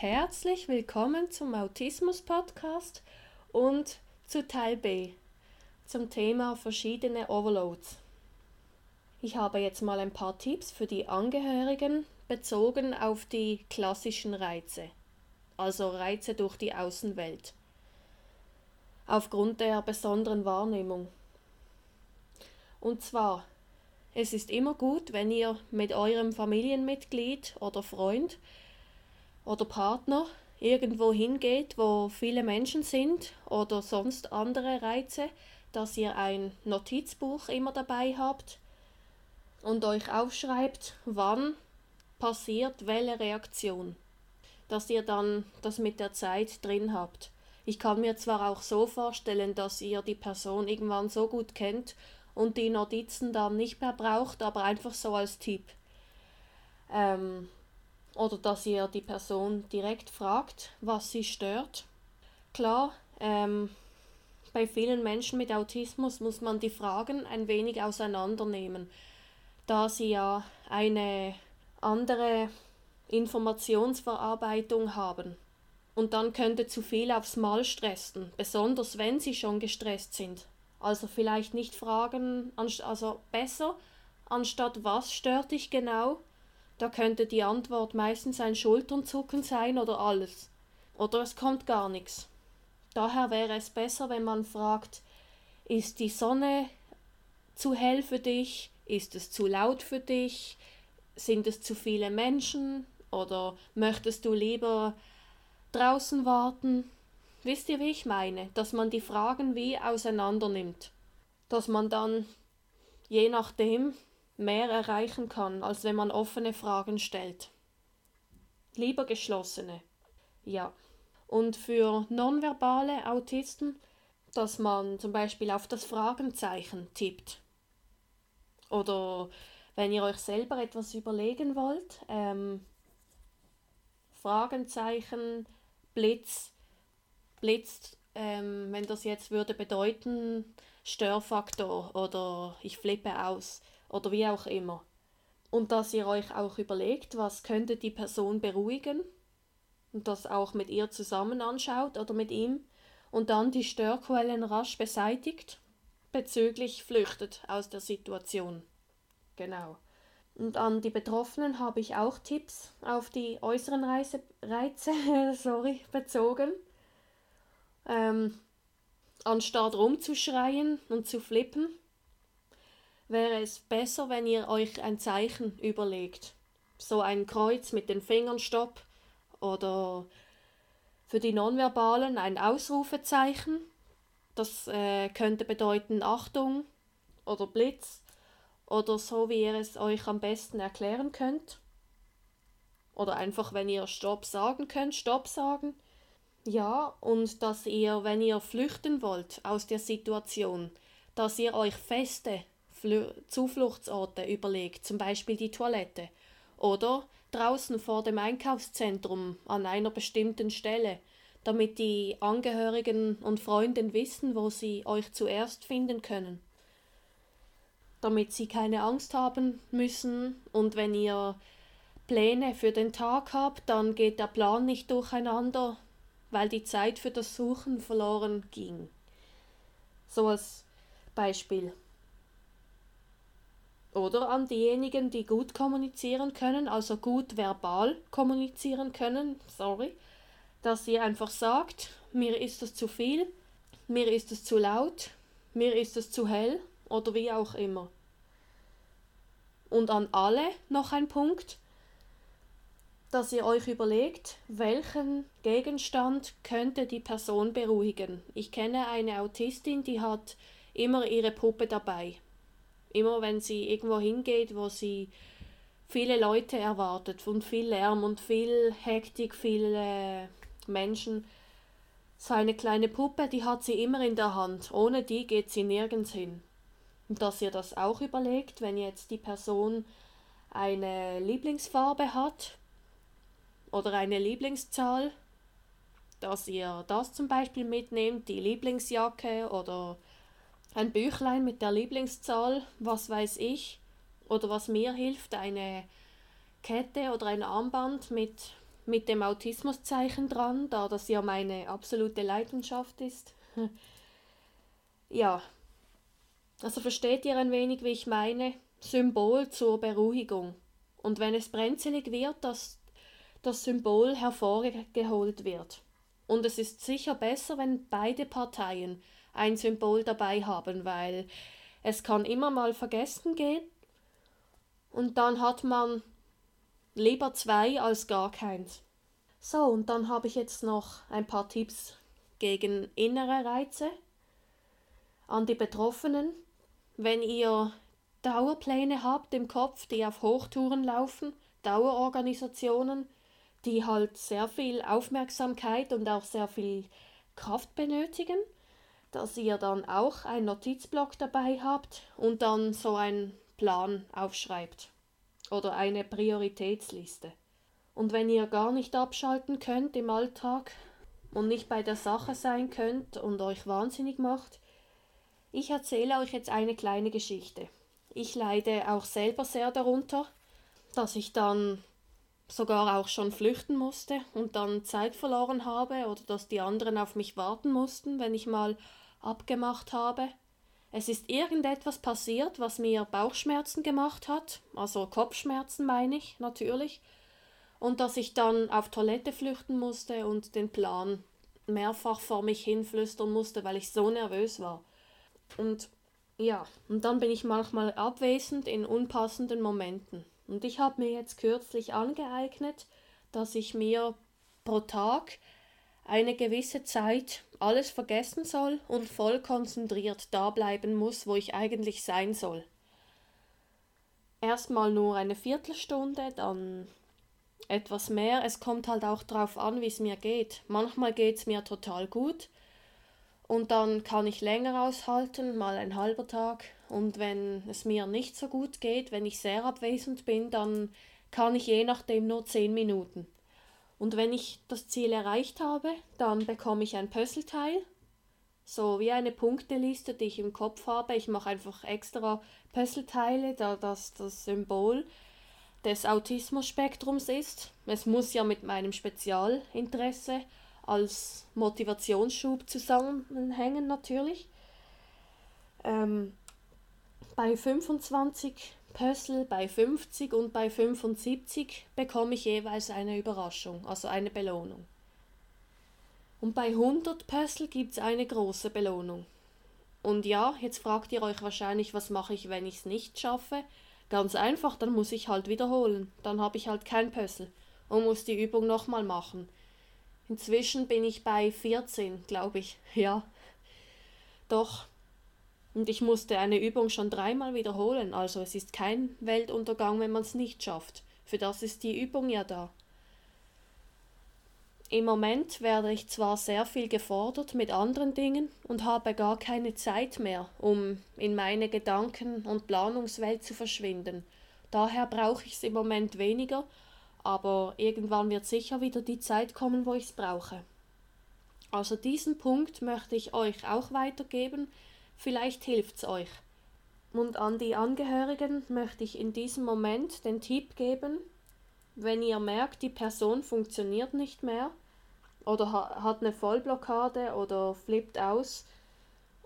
herzlich willkommen zum Autismus Podcast und zu Teil B zum Thema verschiedene Overloads. Ich habe jetzt mal ein paar Tipps für die Angehörigen bezogen auf die klassischen Reize, also Reize durch die Außenwelt, aufgrund der besonderen Wahrnehmung. Und zwar, es ist immer gut, wenn ihr mit eurem Familienmitglied oder Freund oder Partner irgendwo hingeht, wo viele Menschen sind oder sonst andere Reize, dass ihr ein Notizbuch immer dabei habt und euch aufschreibt, wann passiert welche Reaktion. Dass ihr dann das mit der Zeit drin habt. Ich kann mir zwar auch so vorstellen, dass ihr die Person irgendwann so gut kennt und die Notizen dann nicht mehr braucht, aber einfach so als Tipp. Ähm, oder dass ihr die Person direkt fragt, was sie stört. Klar, ähm, bei vielen Menschen mit Autismus muss man die Fragen ein wenig auseinandernehmen, da sie ja eine andere Informationsverarbeitung haben. Und dann könnte zu viel aufs Mal stressen, besonders wenn sie schon gestresst sind. Also vielleicht nicht fragen, also besser, anstatt was stört dich genau, da könnte die Antwort meistens ein Schulternzucken sein oder alles. Oder es kommt gar nichts. Daher wäre es besser, wenn man fragt, ist die Sonne zu hell für dich? Ist es zu laut für dich? Sind es zu viele Menschen? Oder möchtest du lieber draußen warten? Wisst ihr, wie ich meine? Dass man die Fragen wie auseinander nimmt. Dass man dann je nachdem mehr erreichen kann, als wenn man offene Fragen stellt. Lieber geschlossene. Ja. Und für nonverbale Autisten, dass man zum Beispiel auf das Fragenzeichen tippt. Oder wenn ihr euch selber etwas überlegen wollt, ähm, Fragenzeichen, Blitz, blitzt, ähm, wenn das jetzt würde bedeuten, Störfaktor oder ich flippe aus oder wie auch immer. Und dass ihr euch auch überlegt, was könnte die Person beruhigen und das auch mit ihr zusammen anschaut oder mit ihm und dann die Störquellen rasch beseitigt, bezüglich flüchtet aus der Situation. Genau. Und an die Betroffenen habe ich auch Tipps auf die äußeren Reise, Reize sorry, bezogen. Ähm, anstatt rumzuschreien und zu flippen, wäre es besser, wenn ihr euch ein Zeichen überlegt. So ein Kreuz mit den Fingern Stopp oder für die Nonverbalen ein Ausrufezeichen. Das äh, könnte bedeuten Achtung oder Blitz oder so, wie ihr es euch am besten erklären könnt. Oder einfach, wenn ihr Stopp sagen könnt, Stopp sagen. Ja, und dass ihr, wenn ihr flüchten wollt aus der Situation, dass ihr euch feste Fl Zufluchtsorte überlegt, zum Beispiel die Toilette. Oder draußen vor dem Einkaufszentrum an einer bestimmten Stelle, damit die Angehörigen und Freunde wissen, wo sie euch zuerst finden können. Damit sie keine Angst haben müssen und wenn ihr Pläne für den Tag habt, dann geht der Plan nicht durcheinander, weil die Zeit für das Suchen verloren ging. So als Beispiel. Oder an diejenigen, die gut kommunizieren können, also gut verbal kommunizieren können, sorry, dass ihr einfach sagt, mir ist es zu viel, mir ist es zu laut, mir ist es zu hell oder wie auch immer. Und an alle noch ein Punkt, dass ihr euch überlegt, welchen Gegenstand könnte die Person beruhigen. Ich kenne eine Autistin, die hat immer ihre Puppe dabei immer wenn sie irgendwo hingeht, wo sie viele Leute erwartet und viel Lärm und viel Hektik, viele Menschen. So eine kleine Puppe, die hat sie immer in der Hand. Ohne die geht sie nirgends hin. Und dass ihr das auch überlegt, wenn jetzt die Person eine Lieblingsfarbe hat oder eine Lieblingszahl, dass ihr das zum Beispiel mitnehmt, die Lieblingsjacke oder ein Büchlein mit der Lieblingszahl, was weiß ich, oder was mir hilft, eine Kette oder ein Armband mit mit dem Autismuszeichen dran, da das ja meine absolute Leidenschaft ist. ja, also versteht ihr ein wenig, wie ich meine? Symbol zur Beruhigung. Und wenn es brenzlig wird, dass das Symbol hervorgeholt wird. Und es ist sicher besser, wenn beide Parteien ein Symbol dabei haben, weil es kann immer mal vergessen gehen und dann hat man lieber zwei als gar keins. So, und dann habe ich jetzt noch ein paar Tipps gegen innere Reize an die Betroffenen. Wenn ihr Dauerpläne habt im Kopf, die auf Hochtouren laufen, Dauerorganisationen, die halt sehr viel Aufmerksamkeit und auch sehr viel Kraft benötigen, dass ihr dann auch einen Notizblock dabei habt und dann so einen Plan aufschreibt oder eine Prioritätsliste. Und wenn ihr gar nicht abschalten könnt im Alltag und nicht bei der Sache sein könnt und euch wahnsinnig macht, ich erzähle euch jetzt eine kleine Geschichte. Ich leide auch selber sehr darunter, dass ich dann sogar auch schon flüchten musste und dann Zeit verloren habe oder dass die anderen auf mich warten mussten, wenn ich mal abgemacht habe. Es ist irgendetwas passiert, was mir Bauchschmerzen gemacht hat, also Kopfschmerzen meine ich natürlich, und dass ich dann auf Toilette flüchten musste und den Plan mehrfach vor mich hinflüstern musste, weil ich so nervös war. Und ja, und dann bin ich manchmal abwesend in unpassenden Momenten. Und ich habe mir jetzt kürzlich angeeignet, dass ich mir pro Tag eine gewisse Zeit alles vergessen soll und voll konzentriert da bleiben muss, wo ich eigentlich sein soll. Erstmal nur eine Viertelstunde, dann etwas mehr. Es kommt halt auch darauf an, wie es mir geht. Manchmal geht es mir total gut und dann kann ich länger aushalten, mal ein halber Tag. Und wenn es mir nicht so gut geht, wenn ich sehr abwesend bin, dann kann ich je nachdem nur zehn Minuten. Und wenn ich das Ziel erreicht habe, dann bekomme ich ein Puzzleteil, so wie eine Punkteliste, die ich im Kopf habe. Ich mache einfach extra Puzzleteile, da das das Symbol des Autismus-Spektrums ist. Es muss ja mit meinem Spezialinteresse als Motivationsschub zusammenhängen natürlich. Ähm, bei 25 Puzzle, bei 50 und bei 75 bekomme ich jeweils eine Überraschung, also eine Belohnung. Und bei 100 Puzzle gibt es eine große Belohnung. Und ja, jetzt fragt ihr euch wahrscheinlich, was mache ich, wenn ich es nicht schaffe? Ganz einfach, dann muss ich halt wiederholen. Dann habe ich halt kein Puzzle und muss die Übung nochmal machen. Inzwischen bin ich bei 14, glaube ich. Ja. Doch. Und ich musste eine Übung schon dreimal wiederholen, also es ist kein Weltuntergang, wenn man es nicht schafft. Für das ist die Übung ja da. Im Moment werde ich zwar sehr viel gefordert mit anderen Dingen und habe gar keine Zeit mehr, um in meine Gedanken- und Planungswelt zu verschwinden. Daher brauche ich es im Moment weniger, aber irgendwann wird sicher wieder die Zeit kommen, wo ich es brauche. Also diesen Punkt möchte ich euch auch weitergeben, vielleicht hilft es euch. Und an die Angehörigen möchte ich in diesem Moment den Tipp geben, wenn ihr merkt, die Person funktioniert nicht mehr oder hat eine Vollblockade oder flippt aus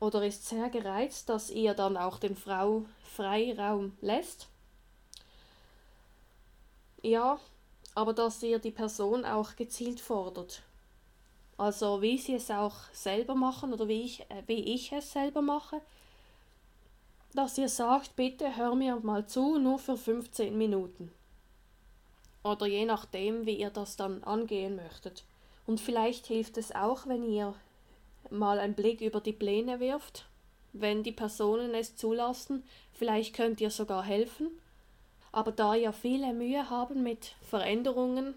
oder ist sehr gereizt, dass ihr dann auch den Frau Freiraum lässt. Ja, aber dass ihr die Person auch gezielt fordert. Also wie sie es auch selber machen oder wie ich, äh, wie ich es selber mache, dass ihr sagt, bitte hör mir mal zu, nur für 15 Minuten. Oder je nachdem, wie ihr das dann angehen möchtet. Und vielleicht hilft es auch, wenn ihr mal einen Blick über die Pläne wirft, wenn die Personen es zulassen. Vielleicht könnt ihr sogar helfen. Aber da ihr viele Mühe haben mit Veränderungen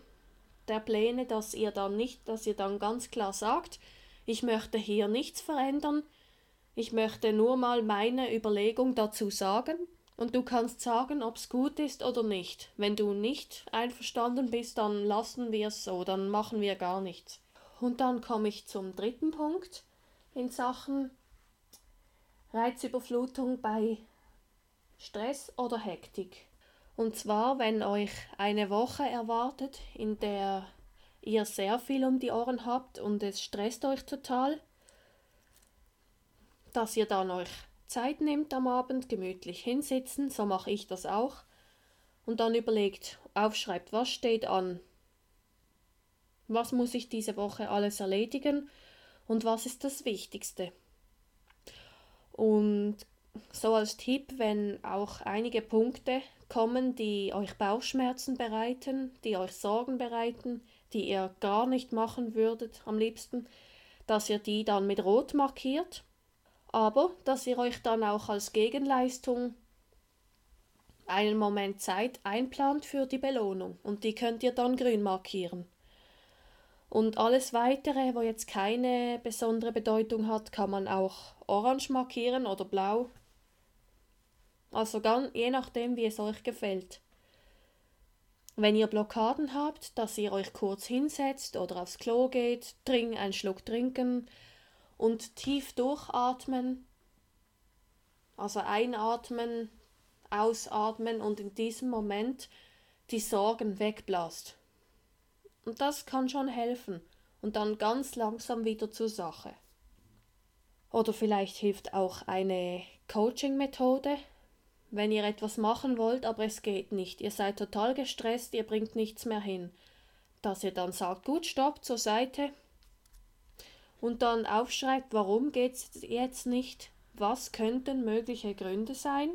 der Pläne, dass ihr dann nicht, dass ihr dann ganz klar sagt, ich möchte hier nichts verändern, ich möchte nur mal meine Überlegung dazu sagen und du kannst sagen, ob es gut ist oder nicht. Wenn du nicht einverstanden bist, dann lassen wir es so, dann machen wir gar nichts. Und dann komme ich zum dritten Punkt in Sachen Reizüberflutung bei Stress oder Hektik. Und zwar, wenn euch eine Woche erwartet, in der ihr sehr viel um die Ohren habt und es stresst euch total, dass ihr dann euch Zeit nehmt am Abend, gemütlich hinsitzen, so mache ich das auch, und dann überlegt, aufschreibt, was steht an, was muss ich diese Woche alles erledigen und was ist das Wichtigste. Und so als Tipp, wenn auch einige Punkte kommen, die euch Bauchschmerzen bereiten, die euch Sorgen bereiten, die ihr gar nicht machen würdet am liebsten, dass ihr die dann mit Rot markiert, aber dass ihr euch dann auch als Gegenleistung einen Moment Zeit einplant für die Belohnung und die könnt ihr dann grün markieren. Und alles weitere, wo jetzt keine besondere Bedeutung hat, kann man auch orange markieren oder blau. Also ganz, je nachdem, wie es euch gefällt. Wenn ihr Blockaden habt, dass ihr euch kurz hinsetzt oder aufs Klo geht, trink einen Schluck trinken und tief durchatmen. Also einatmen, ausatmen und in diesem Moment die Sorgen wegblasst. Und das kann schon helfen und dann ganz langsam wieder zur Sache. Oder vielleicht hilft auch eine Coaching-Methode, wenn ihr etwas machen wollt, aber es geht nicht. Ihr seid total gestresst, ihr bringt nichts mehr hin. Dass ihr dann sagt, gut, stopp zur Seite und dann aufschreibt, warum geht es jetzt nicht, was könnten mögliche Gründe sein,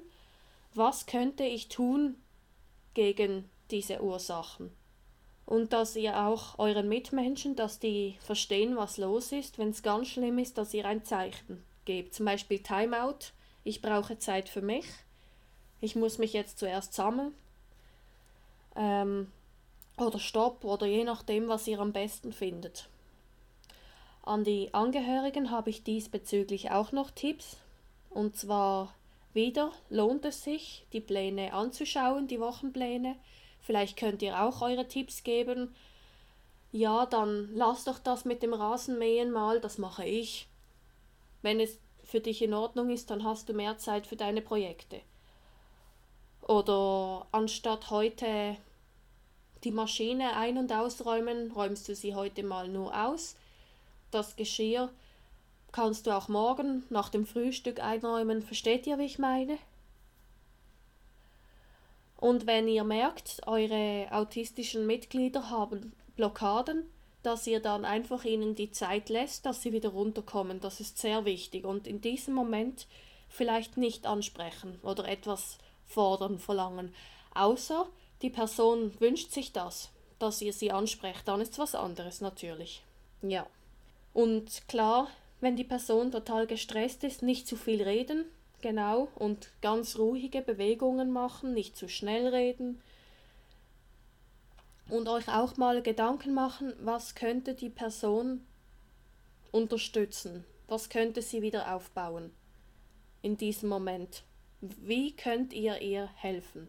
was könnte ich tun gegen diese Ursachen und dass ihr auch euren Mitmenschen, dass die verstehen, was los ist, wenn es ganz schlimm ist, dass ihr ein Zeichen gebt. Zum Beispiel Timeout, ich brauche Zeit für mich, ich muss mich jetzt zuerst sammeln. Ähm, oder Stopp oder je nachdem, was ihr am besten findet. An die Angehörigen habe ich diesbezüglich auch noch Tipps. Und zwar wieder lohnt es sich, die Pläne anzuschauen, die Wochenpläne, Vielleicht könnt ihr auch eure Tipps geben. Ja, dann lass doch das mit dem Rasenmähen mal, das mache ich. Wenn es für dich in Ordnung ist, dann hast du mehr Zeit für deine Projekte. Oder anstatt heute die Maschine ein- und ausräumen, räumst du sie heute mal nur aus. Das Geschirr kannst du auch morgen nach dem Frühstück einräumen. Versteht ihr, wie ich meine? Und wenn ihr merkt, eure autistischen Mitglieder haben Blockaden, dass ihr dann einfach ihnen die Zeit lässt, dass sie wieder runterkommen. Das ist sehr wichtig. Und in diesem Moment vielleicht nicht ansprechen oder etwas fordern, verlangen. Außer die Person wünscht sich das, dass ihr sie ansprecht. Dann ist es was anderes natürlich. Ja. Und klar, wenn die Person total gestresst ist, nicht zu viel reden, Genau, und ganz ruhige Bewegungen machen, nicht zu schnell reden. Und euch auch mal Gedanken machen, was könnte die Person unterstützen? Was könnte sie wieder aufbauen in diesem Moment? Wie könnt ihr ihr helfen?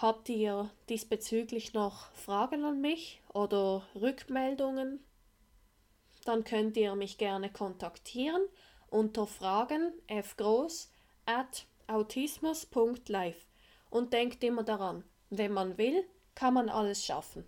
Habt ihr diesbezüglich noch Fragen an mich oder Rückmeldungen? Dann könnt ihr mich gerne kontaktieren unter Fragen f groß at autismus.live und denkt immer daran, wenn man will, kann man alles schaffen.